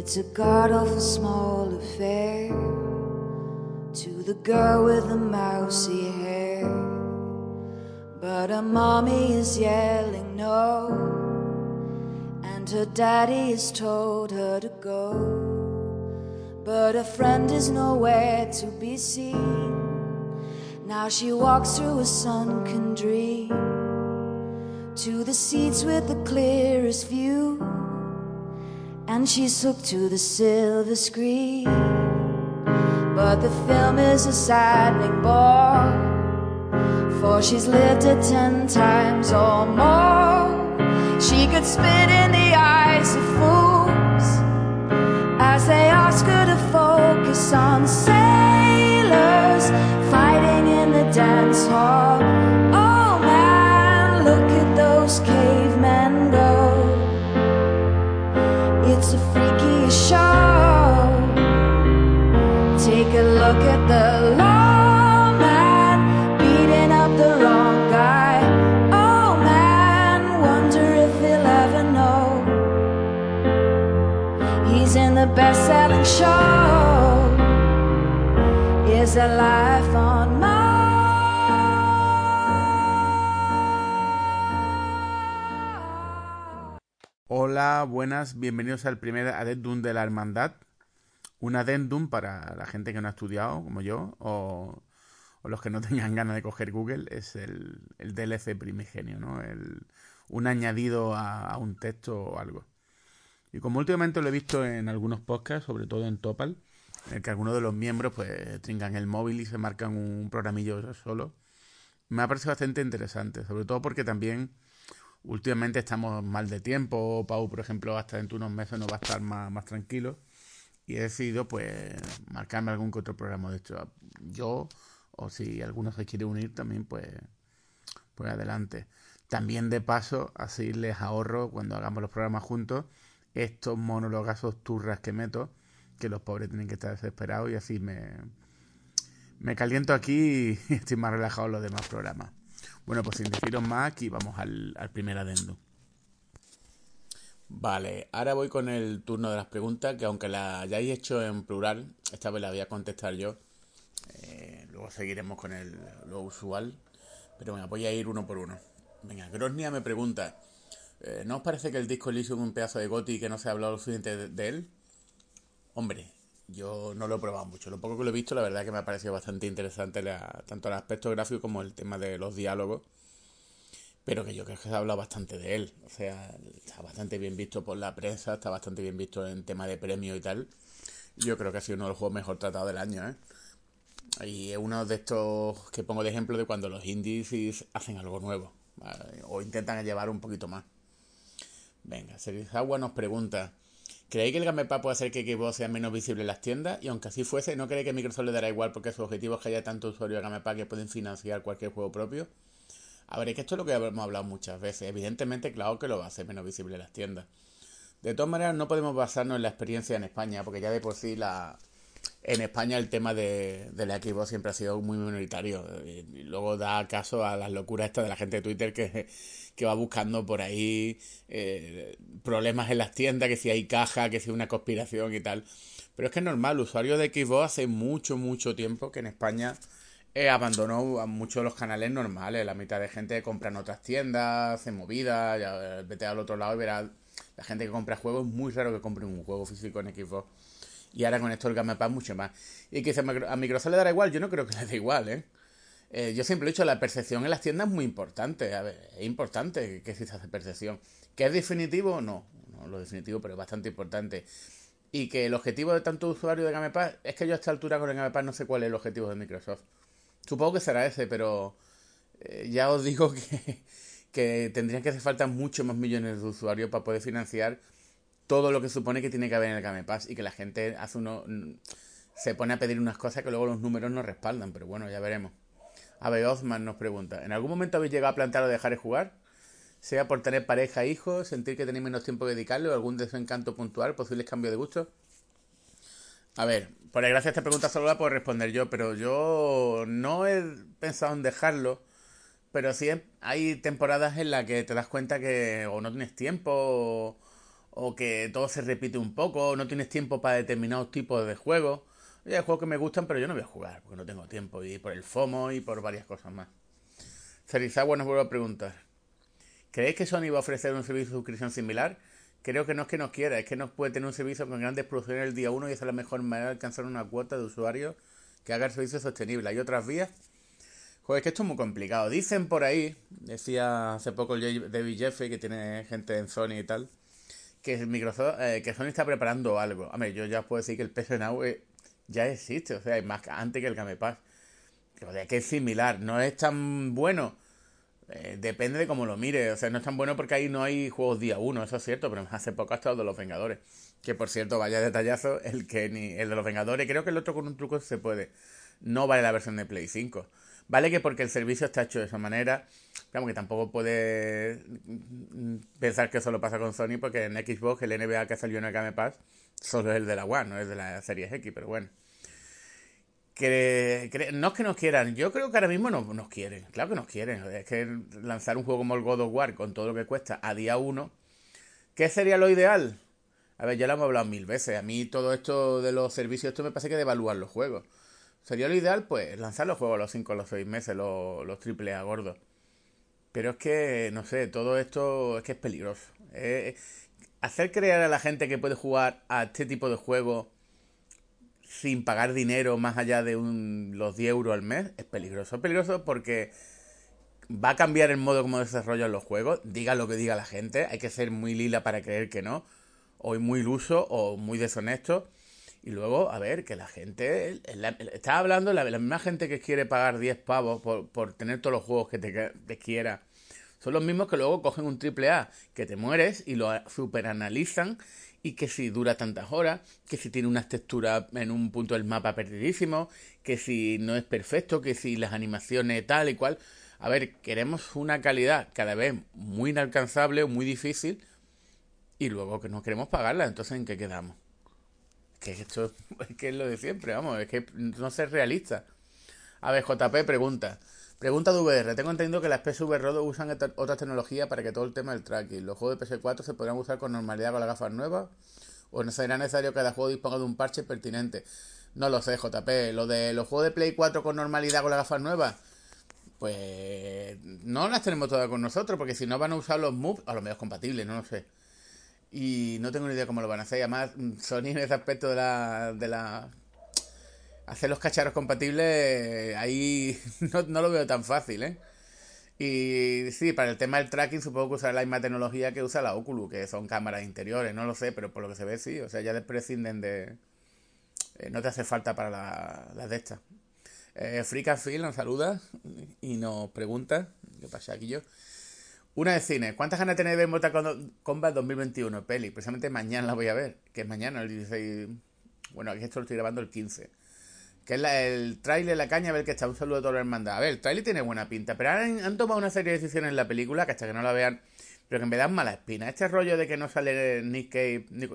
It's a god awful small affair to the girl with the mousy hair. But her mommy is yelling no, and her daddy has told her to go. But her friend is nowhere to be seen. Now she walks through a sunken dream to the seats with the clearest view, and she's hooked to the silver screen. But the film is a saddening bore. For she's lived it ten times or more. She could spit in the eyes of fools Hola, buenas, bienvenidos al primer Addendum de la Hermandad. Un Addendum para la gente que no ha estudiado, como yo, o, o los que no tengan ganas de coger Google, es el, el DLC primigenio, ¿no? El, un añadido a, a, un texto o algo. Y como últimamente lo he visto en algunos podcasts, sobre todo en Topal, el que algunos de los miembros pues trincan el móvil y se marcan un programillo solo, me ha parecido bastante interesante, sobre todo porque también últimamente estamos mal de tiempo, Pau, por ejemplo, hasta dentro de unos meses no va a estar más, más tranquilo y he decidido pues marcarme algún que otro programa de hecho yo o si alguno se quiere unir también pues pues adelante. También de paso así les ahorro cuando hagamos los programas juntos estos monologazos turras que meto que los pobres tienen que estar desesperados y así me me caliento aquí y estoy más relajado en los demás programas bueno pues sin deciros más aquí vamos al, primer adendo Vale, ahora voy con el turno de las preguntas, que aunque la hayáis hecho en plural, esta vez la voy a contestar yo. Eh, luego seguiremos con el, lo usual. Pero bueno, voy a ir uno por uno. Venga, Grosnia me pregunta, eh, ¿no os parece que el disco Elysium es un pedazo de goti y que no se ha hablado lo suficiente de, de, él? Hombre, yo no lo he probado mucho. Lo poco que lo he visto, la verdad que me ha parecido bastante interesante tanto el aspecto gráfico como el tema de los diálogos pero que yo creo que se ha hablado bastante de él. O sea, está bastante bien visto por la prensa, está bastante bien visto en tema de premios y tal. Yo creo que ha sido uno de los juegos mejor tratados del año, ¿eh? Y es uno de estos que pongo de ejemplo de cuando los indies hacen algo nuevo. O intentan llevar un poquito más. Venga, Agua nos pregunta. ¿Creéis que el Gamepa puede hacer que Xbox sea menos visible en las tiendas? Y aunque así fuese, ¿no cree que Microsoft le dará igual porque su objetivo es que haya tanto usuario de Gamepa que pueden financiar cualquier juego propio? A ver, es que esto es lo que hemos hablado muchas veces. Evidentemente, claro que lo va a hacer menos visible en las tiendas. De todas maneras, no podemos basarnos en la experiencia en España, porque ya de por sí la en España el tema de, de la Xbox siempre ha sido muy minoritario. Y luego da caso a las locuras estas de la gente de Twitter que, que va buscando por ahí eh, problemas en las tiendas, que si hay caja, que si hay una conspiración y tal. Pero es que es normal, usuario de Xbox hace mucho, mucho tiempo que en España eh, abandonó a muchos de los canales normales. La mitad de gente compra en otras tiendas, hace movidas, ya vete al otro lado y verás la gente que compra juegos, es muy raro que compre un juego físico en Xbox. Y ahora con esto el Game Pass mucho más. Y que a Microsoft le dará igual, yo no creo que le dé igual, ¿eh? ¿eh? Yo siempre he dicho, la percepción en las tiendas es muy importante. A ver, es importante que exista esa percepción. ¿Que es definitivo? No, no lo definitivo, pero es bastante importante. Y que el objetivo de tanto usuario de Game Pass es que yo a esta altura con el Game Pass no sé cuál es el objetivo de Microsoft. Supongo que será ese, pero eh, ya os digo que, que tendrían que hacer falta muchos más millones de usuarios para poder financiar todo lo que supone que tiene que haber en el Game Pass y que la gente hace uno se pone a pedir unas cosas que luego los números no respaldan, pero bueno, ya veremos. Ave Osman nos pregunta, ¿en algún momento habéis llegado a plantear o dejar de jugar? Sea por tener pareja, hijos, sentir que tenéis menos tiempo que dedicarle algún desencanto puntual, posibles cambios de gusto. A ver, por desgracia esta pregunta solo la puedo responder yo, pero yo no he pensado en dejarlo, pero sí hay temporadas en las que te das cuenta que o no tienes tiempo o, o que todo se repite un poco, no tienes tiempo para determinados tipos de juegos. Hay juegos que me gustan, pero yo no voy a jugar, porque no tengo tiempo, y por el FOMO y por varias cosas más. Serizawa nos vuelve a preguntar. ¿Creéis que Sony va a ofrecer un servicio de suscripción similar? Creo que no es que nos quiera, es que no puede tener un servicio con grandes producciones el día 1 y esa es la mejor manera de alcanzar una cuota de usuarios que haga el servicio sostenible. ¿Hay otras vías? Joder, es que esto es muy complicado. Dicen por ahí, decía hace poco David Jeffrey, que tiene gente en Sony y tal, que Microsoft, eh, que Sony está preparando algo. A ver, yo ya puedo decir que el PS Now eh, ya existe, o sea, es más antes que el Game Pass. que es similar, no es tan bueno. Eh, depende de cómo lo mire, o sea, no es tan bueno porque ahí no hay juegos día uno, eso es cierto, pero hace poco ha estado de los Vengadores. Que por cierto, vaya detallazo, el que ni el de los Vengadores, creo que el otro con un truco se puede. No vale la versión de Play 5. Vale que porque el servicio está hecho de esa manera, claro que tampoco puede pensar que eso lo pasa con Sony, porque en Xbox el NBA que salió en el Game Pass solo es el de la One, no es de la serie X, pero bueno. Que, no es que nos quieran, yo creo que ahora mismo no, nos quieren, claro que nos quieren. Es que lanzar un juego como el God of War con todo lo que cuesta a día uno, ¿qué sería lo ideal? A ver, ya lo hemos hablado mil veces. A mí todo esto de los servicios, esto me parece que devalúan los juegos. Sería lo ideal, pues, lanzar los juegos a los 5 o los 6 meses, los, los triple A gordos. Pero es que, no sé, todo esto es que es peligroso. Eh, hacer creer a la gente que puede jugar a este tipo de juegos sin pagar dinero más allá de un, los 10 euros al mes es peligroso. Es peligroso porque va a cambiar el modo como desarrollan los juegos. Diga lo que diga la gente. Hay que ser muy lila para creer que no. O muy iluso o muy deshonesto. Y luego, a ver, que la gente. está hablando la, la, misma gente que quiere pagar 10 pavos por, por tener todos los juegos que te, te, quiera. Son los mismos que luego cogen un triple A que te mueres y lo superanalizan. Y que si dura tantas horas, que si tiene unas texturas en un punto del mapa perdidísimo, que si no es perfecto, que si las animaciones tal y cual. A ver, queremos una calidad cada vez muy inalcanzable, muy difícil, y luego que no queremos pagarla. Entonces, ¿en qué quedamos? Que esto es que es lo de siempre, vamos, es que no ser realista. A ver, JP pregunta. Pregunta de VR. Tengo entendido que las PSVR usan otras tecnologías para que todo el tema del tracking. ¿Los juegos de PS4 se podrán usar con normalidad con las gafas nuevas? ¿O será necesario que cada juego disponga de un parche pertinente? No lo sé, JP. Lo de los juegos de Play 4 con normalidad con las gafas nuevas, pues no las tenemos todas con nosotros, porque si no van a usar los moves, a lo mejor compatibles, no lo sé. Y no tengo ni idea cómo lo van a hacer. Además, Sony en ese aspecto de la, de la hacer los cacharros compatibles, ahí no, no, lo veo tan fácil, ¿eh? Y sí, para el tema del tracking supongo que usará la misma tecnología que usa la Oculus, que son cámaras interiores, no lo sé, pero por lo que se ve sí, o sea, ya prescinden de... Eh, no te hace falta para las la de estas. Eh, Phil nos saluda y nos pregunta, ¿qué pasa aquí yo? Una de cine. ¿Cuántas ganas tenéis de ver Mortal Kombat 2021? Peli. Precisamente mañana la voy a ver. Que es mañana, el 16. Bueno, aquí esto lo estoy grabando el 15. Que es la, el trailer, la caña, a ver que está. Un saludo a toda la hermandad. A ver, el trailer tiene buena pinta. Pero han, tomado una serie de decisiones en la película que hasta que no la vean. Pero que me dan mala espina. Este rollo de que no sale Nick Cave. Nick,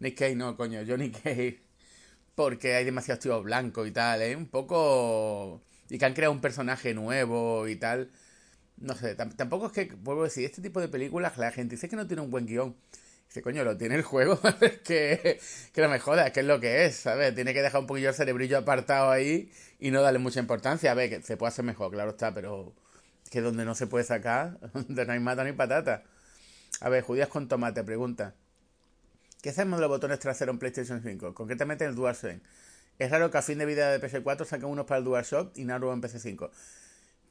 Nick Cave, no, coño. Johnny Cave. Porque hay demasiados tíos blancos y tal, ¿eh? Un poco. Y que han creado un personaje nuevo y tal no sé, tampoco es que, vuelvo a decir, este tipo de películas, la gente dice que no tiene un buen guion. Dice, coño, lo tiene el juego, que, que no me jodas, que es lo que es, ¿sabes? Tiene que dejar un poquillo el cerebrillo apartado ahí y no darle mucha importancia. A ver, que se puede hacer mejor, claro está, pero que donde no se puede sacar, donde no hay mata ni patata. A ver, judías con tomate, pregunta. ¿Qué hacemos de los botones traseros en PlayStation 5? Concretamente en el DualSense. Es raro que a fin de vida de PS4 saquen unos para el DualShock y nada en PS5.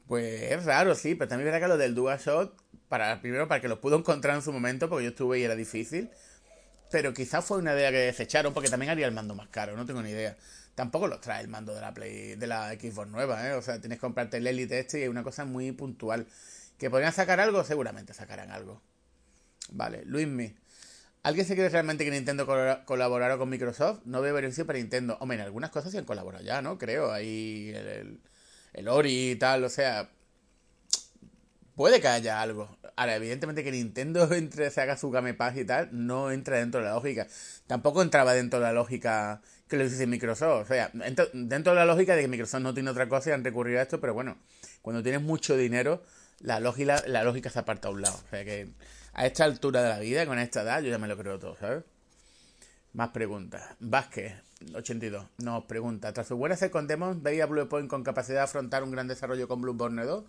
Pues es raro, sí, pero también verá que lo del DualShock, para, primero para que lo pudo encontrar en su momento, porque yo estuve y era difícil. Pero quizás fue una idea que desecharon, porque también haría el mando más caro, no tengo ni idea. Tampoco los trae el mando de la Play, de la Xbox nueva, ¿eh? O sea, tienes que comprarte el Elite este y es una cosa muy puntual. ¿Que podrían sacar algo? Seguramente sacarán algo. Vale, Luismi. ¿Alguien se cree realmente que Nintendo colaborará con Microsoft? No veo beneficio para Nintendo. Hombre, en algunas cosas sí han colaborado ya, ¿no? Creo. Ahí el Ori y tal, o sea, puede que haya algo. Ahora, evidentemente que Nintendo entre, se haga su Game Pass y tal, no entra dentro de la lógica. Tampoco entraba dentro de la lógica que lo dice Microsoft. O sea, dentro, de la lógica de que Microsoft no tiene otra cosa y han recurrido a esto, pero bueno, cuando tienes mucho dinero, la lógica, la lógica se aparta a un lado. O sea que A esta altura de la vida, con esta edad, yo ya me lo creo todo, ¿sabes? Más preguntas. Vázquez, 82, nos pregunta: Tras su buena con Demon, ¿veía Bluepoint con capacidad de afrontar un gran desarrollo con Bloodborne 2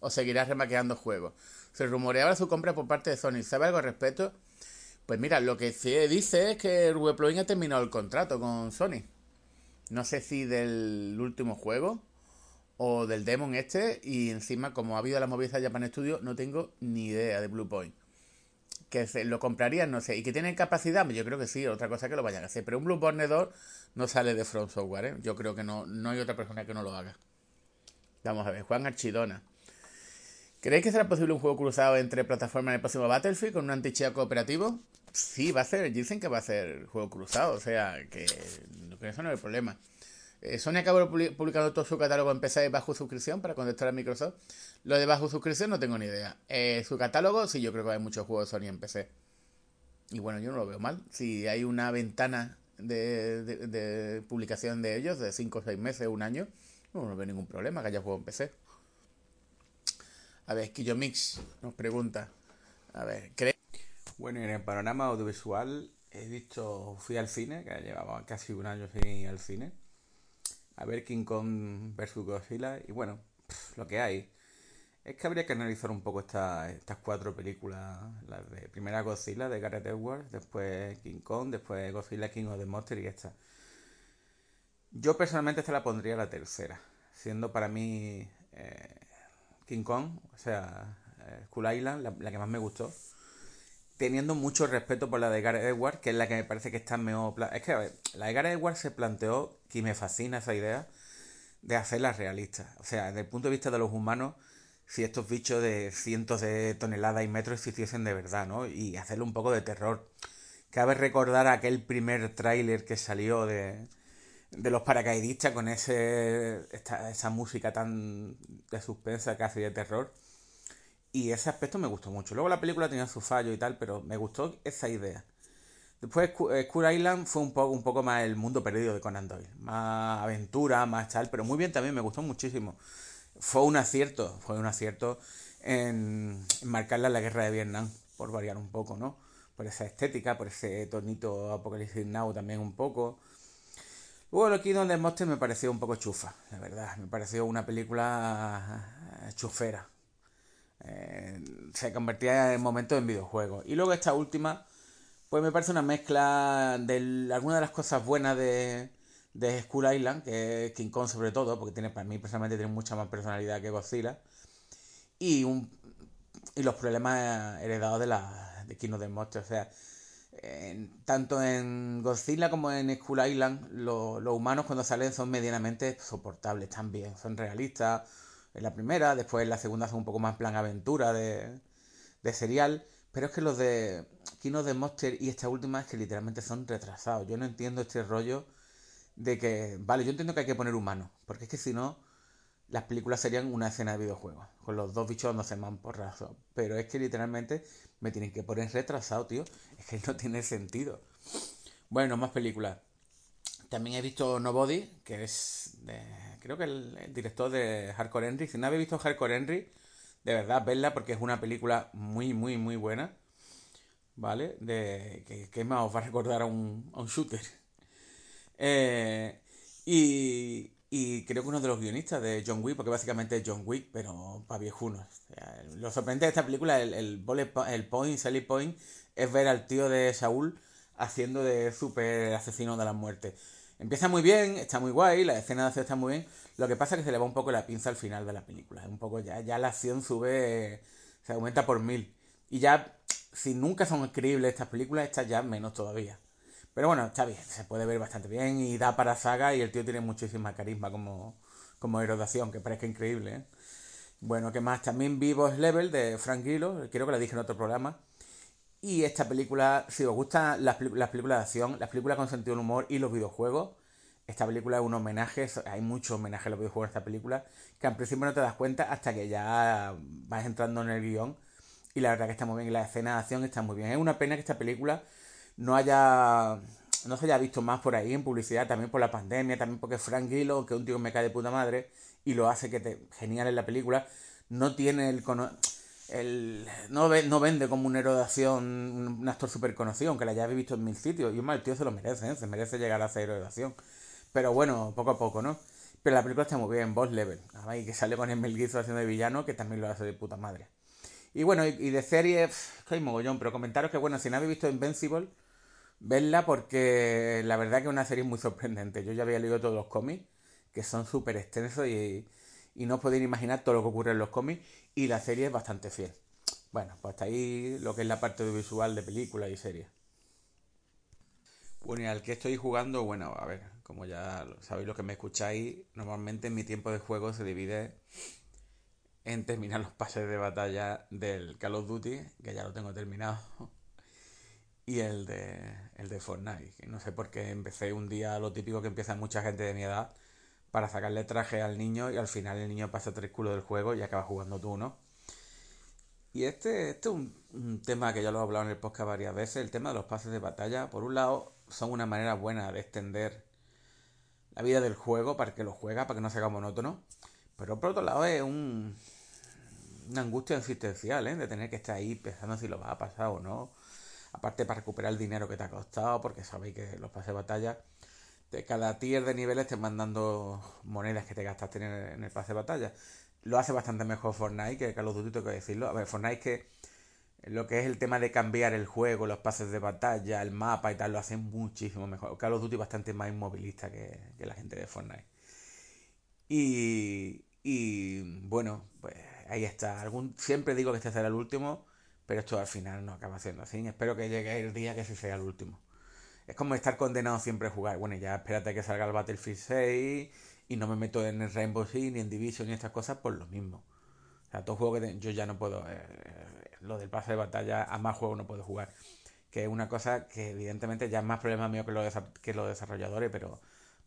o seguirá remaqueando juegos? Se rumoreaba su compra por parte de Sony. ¿Sabe algo al respecto? Pues mira, lo que dice es que Bluepoint ha terminado el contrato con Sony. No sé si del último juego o del Demon este. Y encima, como ha habido la movida Japan Studio, no tengo ni idea de Bluepoint que se lo comprarían, no sé, y que tienen capacidad, yo creo que sí, otra cosa que lo vayan a hacer, pero un Bloodborne 2 no sale de Front Software, ¿eh? yo creo que no, no hay otra persona que no lo haga. Vamos a ver, Juan Archidona. ¿Creéis que será posible un juego cruzado entre plataformas en el próximo Battlefield con un anti cooperativo? Sí, va a ser, dicen que va a ser juego cruzado, o sea, que eso no es el problema. Eh, Sony acabó publicando todo su catálogo en PC bajo suscripción para contestar a Microsoft. Lo de bajo suscripción no tengo ni idea. Eh, su catálogo, sí, yo creo que hay muchos juegos de Sony en PC. Y bueno, yo no lo veo mal. Si hay una ventana de, publicación de ellos de 5 o 6 meses, un año, no, veo ningún problema que haya juego en PC. A ver, Mix nos pregunta. A ver, ¿cree? Bueno, en el panorama audiovisual he visto, fui al cine, que llevaba casi un año sin ir al cine a ver King Kong vs Godzilla y bueno, lo que hay. Es que habría que analizar un poco estas cuatro películas, las de primera Godzilla de Gareth Edwards, después King Kong, después Godzilla King of the Monster y esta. Yo personalmente esta la pondría la tercera, siendo para mí eh, King Kong, o sea, eh, Skull Island, la, que más me gustó teniendo mucho respeto por la de Gareth Edwards, que es la que me parece que está mejor. Es que, a ver, la de Gareth Edwards se planteó, que me fascina esa idea, de hacerla realista. O sea, desde el punto de vista de los humanos, si estos bichos de cientos de toneladas y metros existiesen de verdad, ¿no? Y hacerle un poco de terror. Cabe recordar aquel primer tráiler que salió de, de los paracaidistas con ese esa música tan de suspensa casi de terror y ese aspecto me gustó mucho. Luego la película tenía su fallo y tal, pero me gustó esa idea. Después Skull eh, Island fue un poco, un poco más el mundo perdido de Conan Doyle. Más aventura, más tal, pero muy bien también, me gustó muchísimo. Fue un acierto, fue un acierto en, marcarla la guerra de Vietnam, por variar un poco, ¿no? Por esa estética, por ese tonito Apocalipsis Now también un poco. Luego aquí donde Monster me pareció un poco chufa, la verdad. Me pareció una película eh, chufera. Eh, se convertía en momentos en videojuegos. Y luego esta última, pues me parece una mezcla de algunas de las cosas buenas de, de Skull Island, que es King Kong sobre todo, porque tiene para mí personalmente tiene mucha más personalidad que Godzilla. Y, un, y los problemas heredados de la de Kino of Monster. O sea, tanto en Godzilla como en Skull Island, los humanos cuando salen son medianamente soportables también, son realistas en la primera, después en la segunda son un poco más plan aventura de, de serial, pero es que los de Kino de Monster y esta última es que literalmente son retrasados. Yo no entiendo este rollo de que, vale, yo entiendo que hay que poner humanos, porque es que si no, las películas serían una escena de videojuego, con los dos bichos no se man por razón. Pero es que literalmente me tienen que poner retrasado, tío. Es que no tiene sentido. Bueno, más películas. También he visto Nobody, que es de, creo que el, director de Hardcore Henry. Si no habéis visto Hardcore Henry, de verdad, verla porque es una película muy, muy, muy buena. ¿Vale? De, que, más os va a recordar a un, a un shooter. Eh, y, y creo que uno de los guionistas de John Wick, porque básicamente es John Wick, pero para viejunos. lo sorprendente de esta película, el, el, el point, Sally Point, es ver al tío de Saúl haciendo de super asesino de la muerte. Empieza muy bien, está muy guay, la escena de acción está muy bien. Lo que pasa es que se le va un poco la pinza al final de la película. Un poco ya, ya la acción sube, se aumenta por mil. Y ya, si nunca son creíbles estas películas, estas ya menos todavía. Pero bueno, está bien, se puede ver bastante bien y da para saga y el tío tiene muchísima carisma como, como héroe de acción, que parezca increíble. ¿eh? Bueno, ¿qué más? También Vivos Level de Frank Grillo, creo que la dije en otro programa. Y esta película, si os gustan las, películas de acción, las películas con sentido del humor y los videojuegos, esta película es un homenaje, hay muchos homenajes a los videojuegos en esta película, que al principio no te das cuenta hasta que ya vas entrando en el guion. Y la verdad que está muy bien, y la escena de acción está muy bien. Es una pena que esta película no haya no se haya visto más por ahí en publicidad, también por la pandemia, también porque Frank Grillo, que es un tío que me cae de puta madre, y lo hace que te genial en la película, no tiene el el, no, no vende como un héroe de acción, un actor súper conocido, aunque la hayáis visto en mil sitios. Y un mal tío se lo merece, ¿eh? se merece llegar a ser héroe de acción. Pero bueno, poco a poco, ¿no? Pero la película está muy bien, boss level. Y que sale con el Mel Gibson haciendo de villano, que también lo hace de puta madre. Y bueno, y, de serie, que hay mogollón, pero comentaros que bueno, si no habéis visto Invincible, vedla porque la verdad que es una serie muy sorprendente. Yo ya había leído todos los cómics, que son súper extensos y no podéis imaginar todo lo que ocurre en los cómics y la serie es bastante fiel. Bueno, pues hasta ahí lo que es la parte visual de película y serie. Bueno, y al que estoy jugando, bueno, a ver, como ya sabéis lo que me escucháis, normalmente mi tiempo de juego se divide en terminar los pases de batalla del Call of Duty, que ya lo tengo terminado, y el de, el de Fortnite. no sé por qué empecé un día lo típico que empieza mucha gente de mi edad para sacarle traje al niño y al final el niño pasa tres culos del juego y acaba jugando tú, ¿no? Y este, este es un, tema que ya lo he hablado en el podcast varias veces, el tema de los pases de batalla. Por un lado, son una manera buena de extender la vida del juego para que lo juega, para que no se haga monótono. Pero por otro lado es un, una angustia existencial, ¿eh? De tener que estar ahí pensando si lo va a pasar o no. Aparte para recuperar el dinero que te ha costado, porque sabéis que los pases de batalla de cada tier de niveles te mandando monedas que te gastaste en el, en el pase de batalla. Lo hace bastante mejor Fortnite que Call of Duty, tengo que decirlo. A ver, Fortnite que lo que es el tema de cambiar el juego, los pases de batalla, el mapa y tal, lo hace muchísimo mejor. Call of Duty bastante más inmovilista que, la gente de Fortnite. Y, y bueno, pues ahí está. Algún, siempre digo que este será el último, pero esto al final no acaba siendo así. Espero que llegue el día que ese sea el último es como estar condenado siempre a jugar. Bueno, ya espérate que salga el Battlefield 6 y no me meto en el Rainbow Six ni en Division ni estas cosas por lo mismo. O sea, todo juego que yo ya no puedo. Eh, lo del pase de batalla, a más juegos no puedo jugar. Que es una cosa que evidentemente ya es más problema mío que los, que los desarrolladores, pero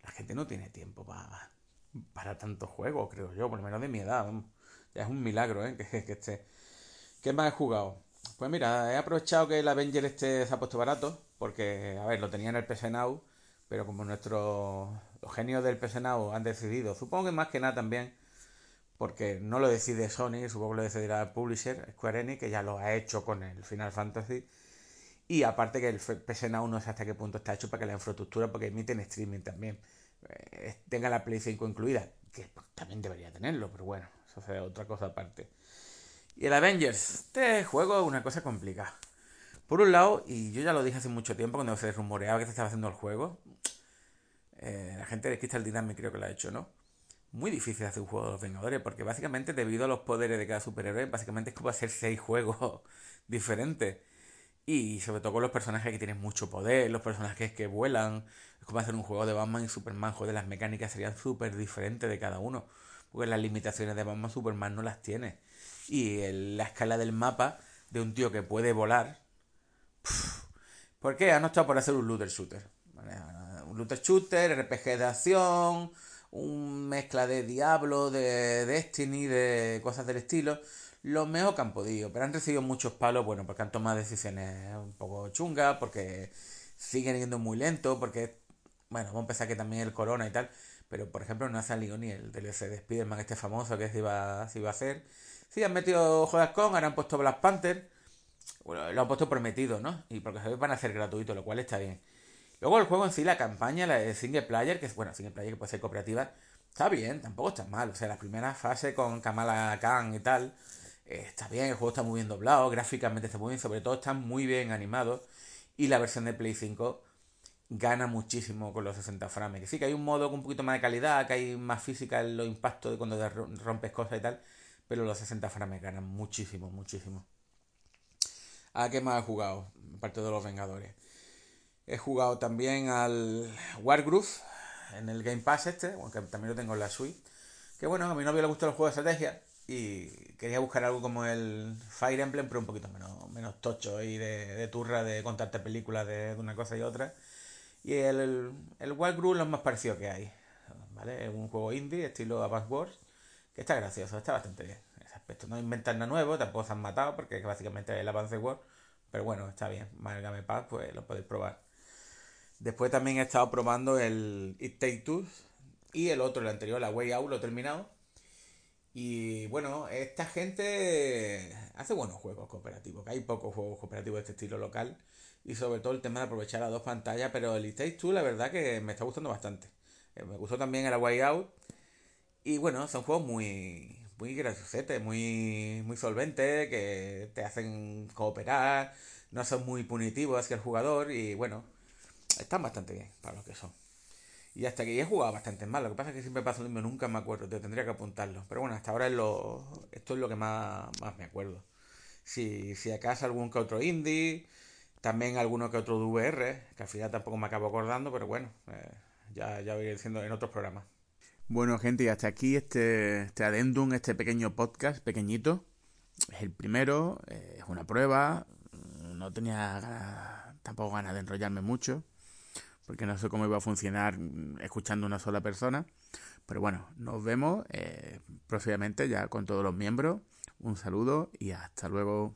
la gente no tiene tiempo para, para tantos juegos, creo yo, por lo menos de mi edad. Ya es un milagro, ¿eh? Que, que esté. ¿Qué más he jugado? Pues mira, he aprovechado que el Avenger este se ha puesto barato porque, a ver, lo tenía en el PS Now, pero como nuestros los genios del PS Now han decidido, supongo que más que nada también, porque no lo decide Sony, supongo que lo decidirá el publisher, Square Enix, que ya lo ha hecho con el Final Fantasy, y aparte que el PS Now no sé hasta qué punto está hecho para que la infraestructura, porque emiten streaming también, eh, tenga la Play 5 incluida, que también debería tenerlo, pero bueno, eso es otra cosa aparte. Y el Avengers, este juego es una cosa complicada. Por un lado, y yo ya lo dije hace mucho tiempo cuando se rumoreaba que se estaba haciendo el juego, eh, la gente de Crystal Dynamics creo que lo ha hecho, ¿no? Muy difícil hacer un juego de los Vengadores, porque básicamente debido a los poderes de cada superhéroe, básicamente es como hacer seis juegos diferentes. Y sobre todo con los personajes que tienen mucho poder, los personajes que vuelan, es como hacer un juego de Batman y Superman, joder, las mecánicas serían súper diferentes de cada uno, porque las limitaciones de Batman y Superman no las tiene. Y la escala del mapa de un tío que puede volar, ¿Por qué? Han optado por hacer un looter shooter. Un looter shooter, RPG de acción, un mezcla de Diablo, de Destiny, de cosas del estilo. Lo mejor que han podido, pero han recibido muchos palos, bueno, porque han tomado decisiones un poco chungas, porque siguen yendo muy lento, porque, bueno, vamos a empezar que también el corona y tal, pero por ejemplo no ha salido ni el DLC de Spider-Man este famoso que se iba, se iba a hacer. Sí, han metido Jodas con, ahora han puesto Black Panther, bueno, lo han puesto prometido, ¿no? Y porque se van a hacer gratuito, lo cual está bien. Luego el juego en sí, la campaña, la de single player, que es, bueno, single player que puede ser cooperativa, está bien, tampoco está mal. O sea, la primera fase con Kamala Khan y tal, eh, está bien, el juego está muy bien doblado, gráficamente está muy bien, sobre todo está muy bien animado. Y la versión de Play 5 gana muchísimo con los 60 frames. Que sí, que hay un modo con un poquito más de calidad, que hay más física en los impactos de cuando rompes cosas y tal, pero los 60 frames ganan muchísimo, muchísimo. ¿A qué más he jugado? Aparte de los Vengadores. He jugado también al Wargroove en el Game Pass este, aunque también lo tengo en la suite. Que bueno, a mi novio le gustan los juegos de estrategia y quería buscar algo como el Fire Emblem, pero un poquito menos, menos tocho y de, turra, de contarte películas de, una cosa y otra. Y el, el, el Wargroove es lo más parecido que hay. ¿Vale? Es un juego indie, estilo Advance Wars, que está gracioso, está bastante bien. No inventan nada nuevo, tampoco se han matado porque es básicamente el avance Word. Pero bueno, está bien. Game Pass, pues lo podéis probar. Después también he estado probando el It Take Two y el otro, el anterior, la Way Out, lo he terminado. Y bueno, esta gente hace buenos juegos cooperativos, que hay pocos juegos cooperativos de este estilo local. Y sobre todo el tema de aprovechar las dos pantallas, pero el Stage 2 la verdad que me está gustando bastante. Eh, me gustó también el Way Out. Y bueno, son juegos muy, muy graciosetes, muy, muy solventes, que te hacen cooperar, no son muy punitivos hacia el jugador y bueno, están bastante bien para lo que son. Y hasta que he jugado bastante más. Lo que pasa es que siempre paso lo mismo, nunca me acuerdo. Te tendría que apuntarlo. Pero bueno, hasta ahora es lo, esto es lo que más, más me acuerdo. Si, si acaso algún que otro indie, también alguno que otro VR, que al final tampoco me acabo acordando, pero bueno, eh, ya, ya voy diciendo en otros programas. Bueno, gente, y hasta aquí este, este adendum, este pequeño podcast pequeñito. Es el primero, eh, es una prueba. No tenía tampoco ganas de enrollarme mucho porque no sé cómo iba a funcionar escuchando una sola persona. Pero bueno, nos vemos eh, próximamente ya con todos los miembros. Un saludo y hasta luego.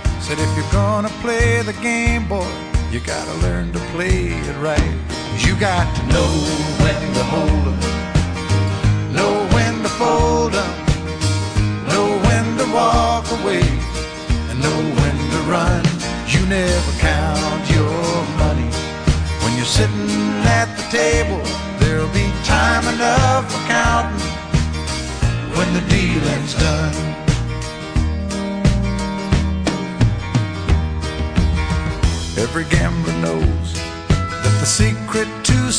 Said, If you're gonna play the game, boy, you gotta learn to play it right. You got to know when to hold 'em,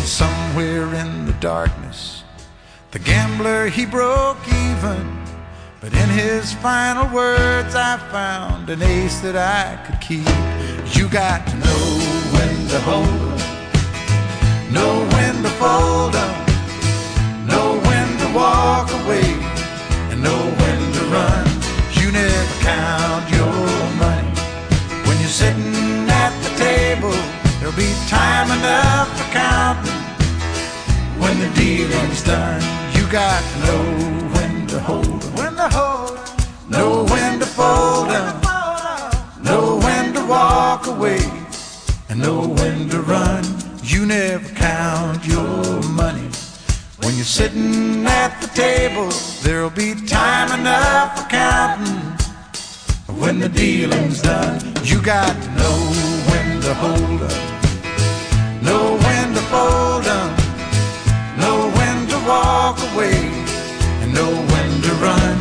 And somewhere in the darkness, the gambler he broke even but in his final words, I found an ace that I could keep. You got to know when to hold know when to fold up, know when to walk away, and know when to run. You never count your money when you're sitting. There'll be time enough for counting when the dealing's done. You got to know when to hold to hold know when to fold them, know when to walk away, and know when to run. You never count your money. When you're sitting at the table, there'll be time enough for counting. When the dealing's done, you got to know when to hold them, Know when to fold up, know when to walk away, and know when to run.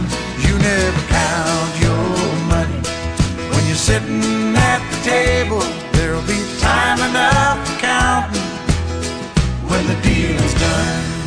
You never count your money. When you're sitting at the table, there'll be time enough for counting when the deal is done.